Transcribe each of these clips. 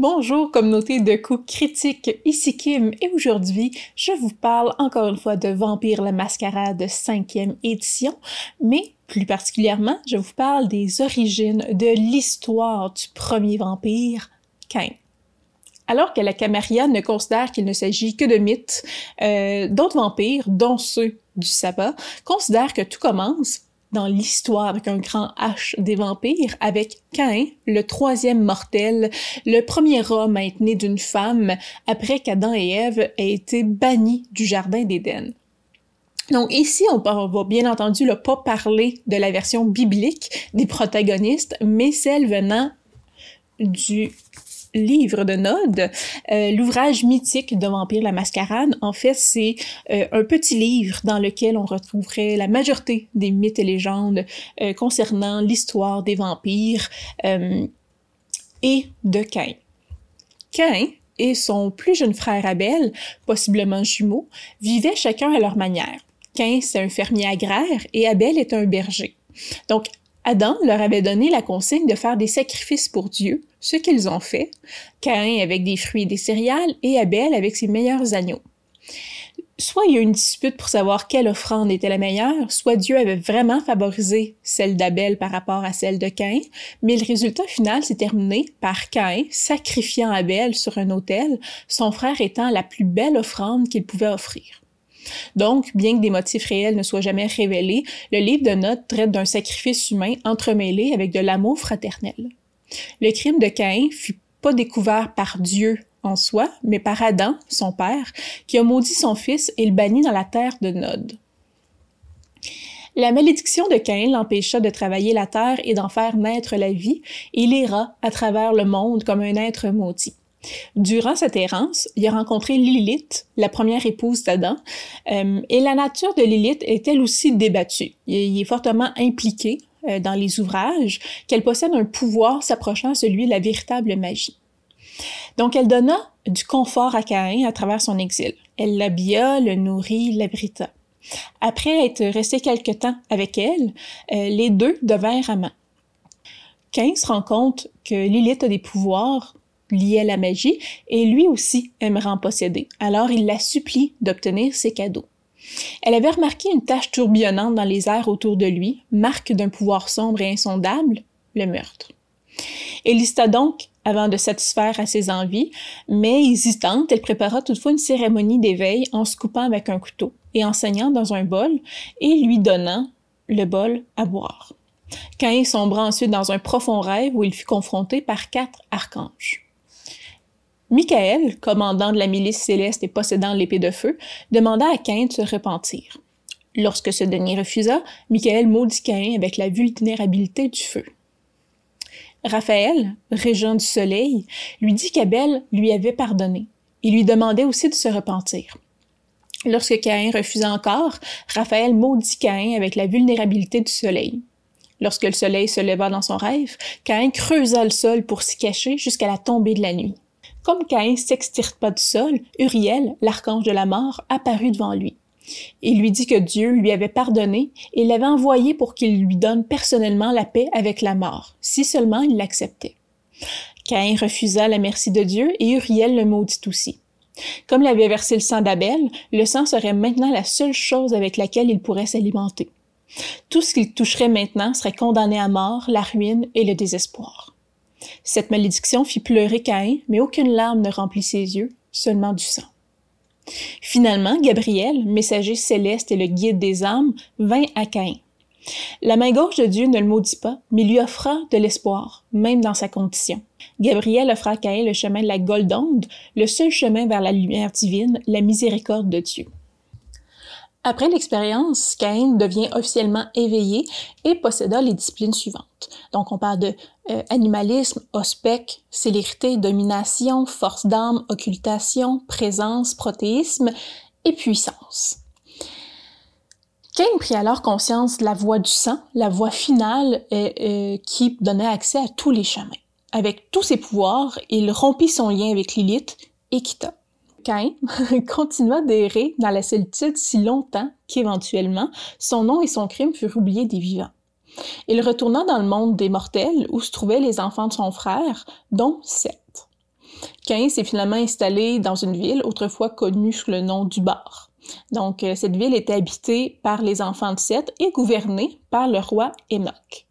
Bonjour communauté de coups critiques, ici Kim et aujourd'hui je vous parle encore une fois de Vampire la Mascarade 5e édition, mais plus particulièrement je vous parle des origines de l'histoire du premier vampire, Cain. Alors que la Camarilla ne considère qu'il ne s'agit que de mythes, euh, d'autres vampires, dont ceux du sabbat, considèrent que tout commence dans l'histoire avec un grand H des vampires, avec Cain, le troisième mortel, le premier homme à être né d'une femme après qu'Adam et Ève aient été bannis du Jardin d'Éden. Donc ici, on va bien entendu là, pas parler de la version biblique des protagonistes, mais celle venant du livre de Nod, euh, l'ouvrage mythique de Vampire la Mascarade. En fait, c'est euh, un petit livre dans lequel on retrouverait la majorité des mythes et légendes euh, concernant l'histoire des vampires et de Cain. Cain et son plus jeune frère Abel, possiblement jumeaux, vivaient chacun à leur manière. Cain, c'est un fermier agraire et Abel est un berger. Donc, Adam leur avait donné la consigne de faire des sacrifices pour Dieu, ce qu'ils ont fait, Caïn avec des fruits et des céréales et Abel avec ses meilleurs agneaux. Soit il y a une dispute pour savoir quelle offrande était la meilleure, soit Dieu avait vraiment favorisé celle d'Abel par rapport à celle de Caïn, mais le résultat final s'est terminé par Caïn sacrifiant Abel sur un autel, son frère étant la plus belle offrande qu'il pouvait offrir. Donc, bien que des motifs réels ne soient jamais révélés, le livre de notes traite d'un sacrifice humain entremêlé avec de l'amour fraternel. Le crime de Caïn fut pas découvert par Dieu en soi, mais par Adam, son père, qui a maudit son fils et le bannit dans la terre de Nod. La malédiction de Caïn l'empêcha de travailler la terre et d'en faire naître la vie, et il ira à travers le monde comme un être maudit. Durant cette errance, il a rencontré Lilith, la première épouse d'Adam, euh, et la nature de Lilith est elle aussi débattue. Il est fortement impliqué euh, dans les ouvrages qu'elle possède un pouvoir s'approchant à celui de la véritable magie. Donc elle donna du confort à Caïn à travers son exil. Elle l'habilla, le nourrit, l'abrita. Après être resté quelque temps avec elle, euh, les deux devinrent amants. Caïn se rend compte que Lilith a des pouvoirs liés à la magie et lui aussi aimerait en posséder. Alors il la supplie d'obtenir ses cadeaux. Elle avait remarqué une tache tourbillonnante dans les airs autour de lui, marque d'un pouvoir sombre et insondable, le meurtre. Elle lista donc avant de satisfaire à ses envies, mais hésitante, elle prépara toutefois une cérémonie d'éveil en se coupant avec un couteau et enseignant dans un bol et lui donnant le bol à boire. Caïn sombra ensuite dans un profond rêve où il fut confronté par quatre archanges. Michael, commandant de la milice céleste et possédant l'épée de feu, demanda à Cain de se repentir. Lorsque ce dernier refusa, Michael maudit Cain avec la vulnérabilité du feu. Raphaël, régent du soleil, lui dit qu'Abel lui avait pardonné. Il lui demandait aussi de se repentir. Lorsque Caïn refusa encore, Raphaël maudit Caïn avec la vulnérabilité du soleil. Lorsque le soleil se leva dans son rêve, Caïn creusa le sol pour s'y cacher jusqu'à la tombée de la nuit. Comme Caïn s'extirpe pas du sol, Uriel, l'archange de la mort, apparut devant lui. Il lui dit que Dieu lui avait pardonné et l'avait envoyé pour qu'il lui donne personnellement la paix avec la mort, si seulement il l'acceptait. Caïn refusa la merci de Dieu et Uriel le maudit aussi. Comme il avait versé le sang d'Abel, le sang serait maintenant la seule chose avec laquelle il pourrait s'alimenter. Tout ce qu'il toucherait maintenant serait condamné à mort, la ruine et le désespoir. Cette malédiction fit pleurer Caïn, mais aucune larme ne remplit ses yeux, seulement du sang. Finalement, Gabriel, messager céleste et le guide des âmes, vint à Caïn. La main gauche de Dieu ne le maudit pas, mais lui offra de l'espoir, même dans sa condition. Gabriel offra à Caïn le chemin de la Goldonde, le seul chemin vers la lumière divine, la miséricorde de Dieu. Après l'expérience, Cain devient officiellement éveillé et posséda les disciplines suivantes. Donc, on parle de euh, animalisme, ospec, célérité, domination, force d'âme, occultation, présence, protéisme et puissance. Cain prit alors conscience de la voie du sang, la voie finale euh, euh, qui donnait accès à tous les chemins. Avec tous ses pouvoirs, il rompit son lien avec Lilith et quitta. Cain continua d'errer dans la solitude si longtemps qu'éventuellement son nom et son crime furent oubliés des vivants. Il retourna dans le monde des mortels où se trouvaient les enfants de son frère, dont sept. Cain s'est finalement installé dans une ville autrefois connue sous le nom du Bar. Donc, euh, cette ville était habitée par les enfants de Seth et gouvernée par le roi Enoch.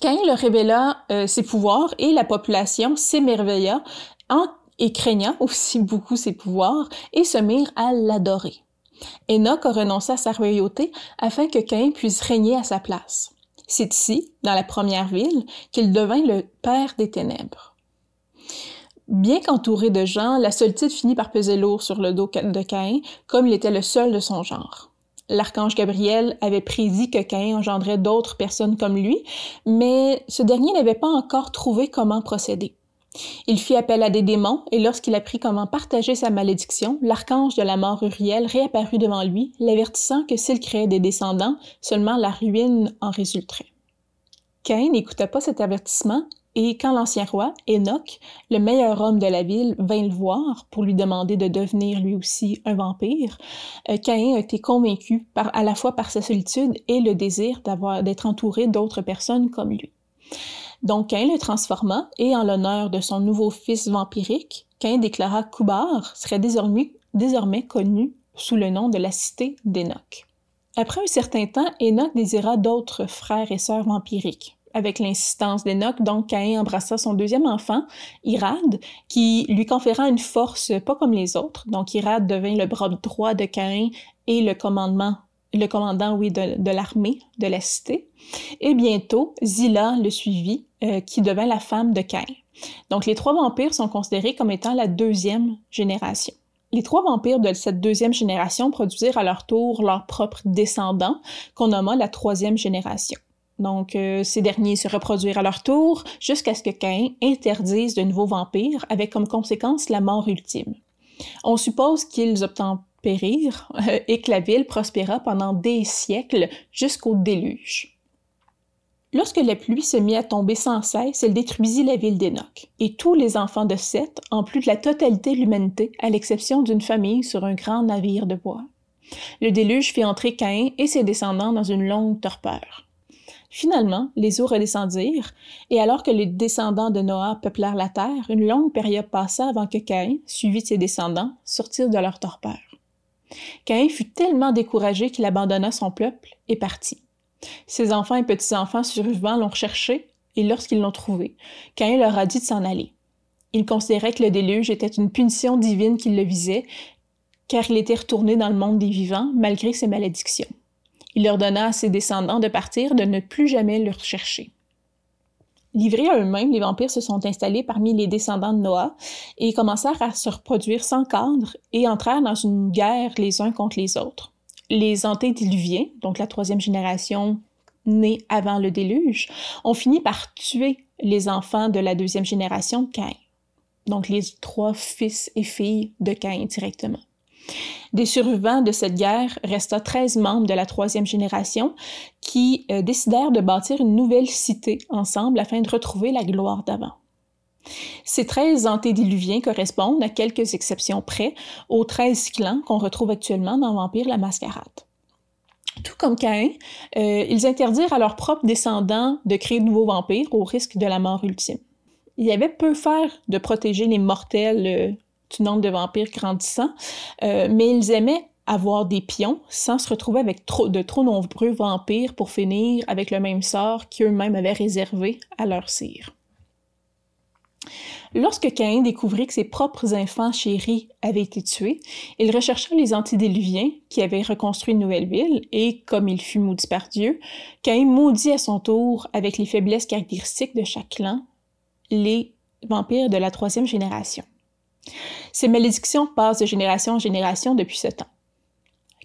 Cain leur révéla euh, ses pouvoirs et la population s'émerveilla en et craignant aussi beaucoup ses pouvoirs et se mirent à l'adorer. Enoch a renoncé à sa royauté afin que Cain puisse régner à sa place. C'est ici, dans la première ville, qu'il devint le père des ténèbres. Bien qu'entouré de gens, la solitude finit par peser lourd sur le dos de Caïn, comme il était le seul de son genre. L'archange Gabriel avait prédit que Caïn engendrait d'autres personnes comme lui, mais ce dernier n'avait pas encore trouvé comment procéder. Il fit appel à des démons, et lorsqu'il apprit comment partager sa malédiction, l'archange de la mort Uriel réapparut devant lui, l'avertissant que s'il créait des descendants, seulement la ruine en résulterait. Caïn n'écouta pas cet avertissement et quand l'ancien roi, Enoch, le meilleur homme de la ville, vint le voir pour lui demander de devenir lui aussi un vampire, euh, Caïn a été convaincu à la fois par sa solitude et le désir d'être entouré d'autres personnes comme lui. Donc Caïn le transforma et en l'honneur de son nouveau fils vampirique, Caïn déclara qu'Ubar serait désormais, désormais connu sous le nom de la cité d'Enoch. Après un certain temps, Enoch désira d'autres frères et sœurs vampiriques avec l'insistance d'Enoch, donc Caïn embrassa son deuxième enfant, Irad, qui lui conféra une force pas comme les autres. Donc Irad devint le bras droit de Caïn et le commandement le commandant, oui, de, l'armée de la cité. Et bientôt, Zilla le suivit, euh, qui devint la femme de Caïn. Donc, les trois vampires sont considérés comme étant la deuxième génération. Les trois vampires de cette deuxième génération produisirent à leur tour leurs propres descendants, qu'on nomma la troisième génération. Donc, euh, ces derniers se reproduirent à leur tour jusqu'à ce que Cain interdise de nouveaux vampires, avec comme conséquence la mort ultime. On suppose qu'ils obtempérirent euh, et que la ville prospéra pendant des siècles jusqu'au déluge. Lorsque la pluie se mit à tomber sans cesse, elle détruisit la ville d'Enoch, et tous les enfants de Seth, en plus de la totalité de l'humanité, à l'exception d'une famille sur un grand navire de bois. Le déluge fit entrer Caïn et ses descendants dans une longue torpeur. Finalement, les eaux redescendirent, et alors que les descendants de Noah peuplèrent la terre, une longue période passa avant que Caïn, suivi de ses descendants, sortirent de leur torpeur. Caïn fut tellement découragé qu'il abandonna son peuple et partit. Ses enfants et petits-enfants survivants l'ont recherché, et lorsqu'ils l'ont trouvé, Caïn leur a dit de s'en aller. Il considérait que le déluge était une punition divine qui le visait, car il était retourné dans le monde des vivants malgré ses malédictions. Il ordonna à ses descendants de partir, de ne plus jamais le rechercher. Livrés à eux-mêmes, les vampires se sont installés parmi les descendants de Noah et commencèrent à se reproduire sans cadre et entrèrent dans une guerre les uns contre les autres. Les antédiluviens, donc la troisième génération née avant le déluge, ont fini par tuer les enfants de la deuxième génération de Caïn, donc les trois fils et filles de Caïn directement. Des survivants de cette guerre resta 13 membres de la troisième génération qui euh, décidèrent de bâtir une nouvelle cité ensemble afin de retrouver la gloire d'avant. Ces 13 antédiluviens correspondent, à quelques exceptions près, aux 13 clans qu'on retrouve actuellement dans Vampire la Mascarade. Tout comme Caïn, euh, ils interdirent à leurs propres descendants de créer de nouveaux vampires au risque de la mort ultime. Il y avait peu faire de protéger les mortels euh, nombre de vampires grandissant, euh, mais ils aimaient avoir des pions sans se retrouver avec trop, de trop nombreux vampires pour finir avec le même sort qu'eux-mêmes avaient réservé à leur cire. Lorsque Caïn découvrit que ses propres enfants chéris avaient été tués, il rechercha les antédiluviens qui avaient reconstruit une nouvelle ville et, comme il fut maudit par Dieu, Caïn maudit à son tour, avec les faiblesses caractéristiques de chaque clan, les vampires de la troisième génération. Ces malédictions passent de génération en génération depuis ce temps.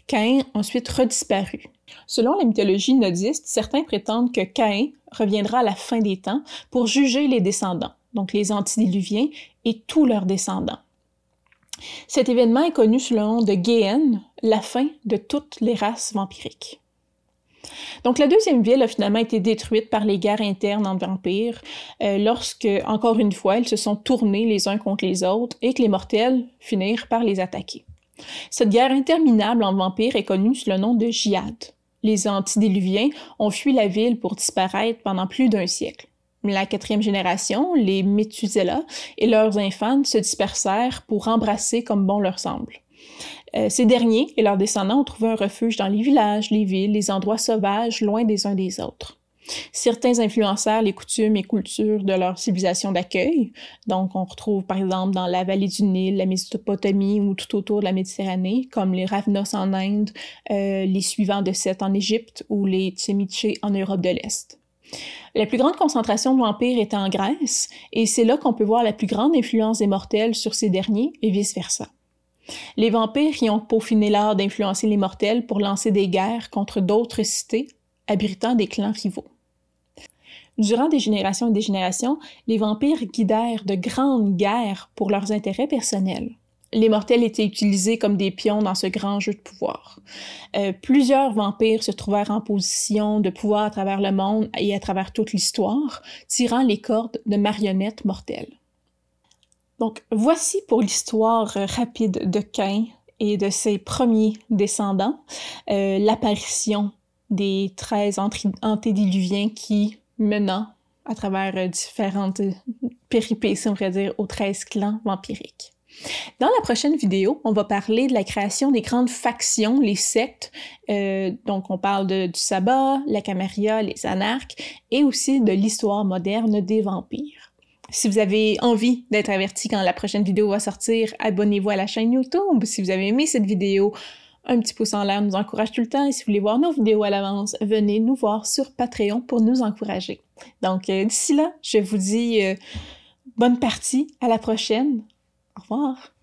Caïn ensuite redisparu. Selon la mythologie nodiste, certains prétendent que Caïn reviendra à la fin des temps pour juger les descendants, donc les antidiluviens et tous leurs descendants. Cet événement est connu sous le nom de Géhen, la fin de toutes les races vampiriques. Donc la deuxième ville a finalement été détruite par les guerres internes entre vampires, euh, lorsque, encore une fois, ils se sont tournés les uns contre les autres et que les mortels finirent par les attaquer. Cette guerre interminable en vampires est connue sous le nom de Jihad. Les antidiluviens ont fui la ville pour disparaître pendant plus d'un siècle. la quatrième génération, les Methuselah, et leurs enfants se dispersèrent pour embrasser comme bon leur semble. Euh, ces derniers et leurs descendants ont trouvé un refuge dans les villages, les villes, les endroits sauvages, loin des uns des autres. Certains influencèrent les coutumes et cultures de leur civilisation d'accueil. Donc, on retrouve par exemple dans la vallée du Nil, la Mésopotamie ou tout autour de la Méditerranée, comme les Ravnos en Inde, euh, les suivants de Seth en Égypte ou les Tsemitché en Europe de l'Est. La plus grande concentration de vampires était en Grèce, et c'est là qu'on peut voir la plus grande influence des mortels sur ces derniers et vice-versa. Les vampires y ont peaufiné l'art d'influencer les mortels pour lancer des guerres contre d'autres cités abritant des clans rivaux. Durant des générations et des générations, les vampires guidèrent de grandes guerres pour leurs intérêts personnels. Les mortels étaient utilisés comme des pions dans ce grand jeu de pouvoir. Euh, plusieurs vampires se trouvèrent en position de pouvoir à travers le monde et à travers toute l'histoire, tirant les cordes de marionnettes mortelles. Donc, voici pour l'histoire rapide de Cain et de ses premiers descendants, euh, l'apparition des 13 antédiluviens qui, menant à travers euh, différentes péripéties, on pourrait dire, aux 13 clans vampiriques. Dans la prochaine vidéo, on va parler de la création des grandes factions, les sectes. Euh, donc, on parle du sabbat, la caméria, les anarques, et aussi de l'histoire moderne des vampires. Si vous avez envie d'être averti quand la prochaine vidéo va sortir, abonnez-vous à la chaîne YouTube. Si vous avez aimé cette vidéo, un petit pouce en l'air nous encourage tout le temps. Et si vous voulez voir nos vidéos à l'avance, venez nous voir sur Patreon pour nous encourager. Donc, euh, d'ici là, je vous dis euh, bonne partie. À la prochaine. Au revoir.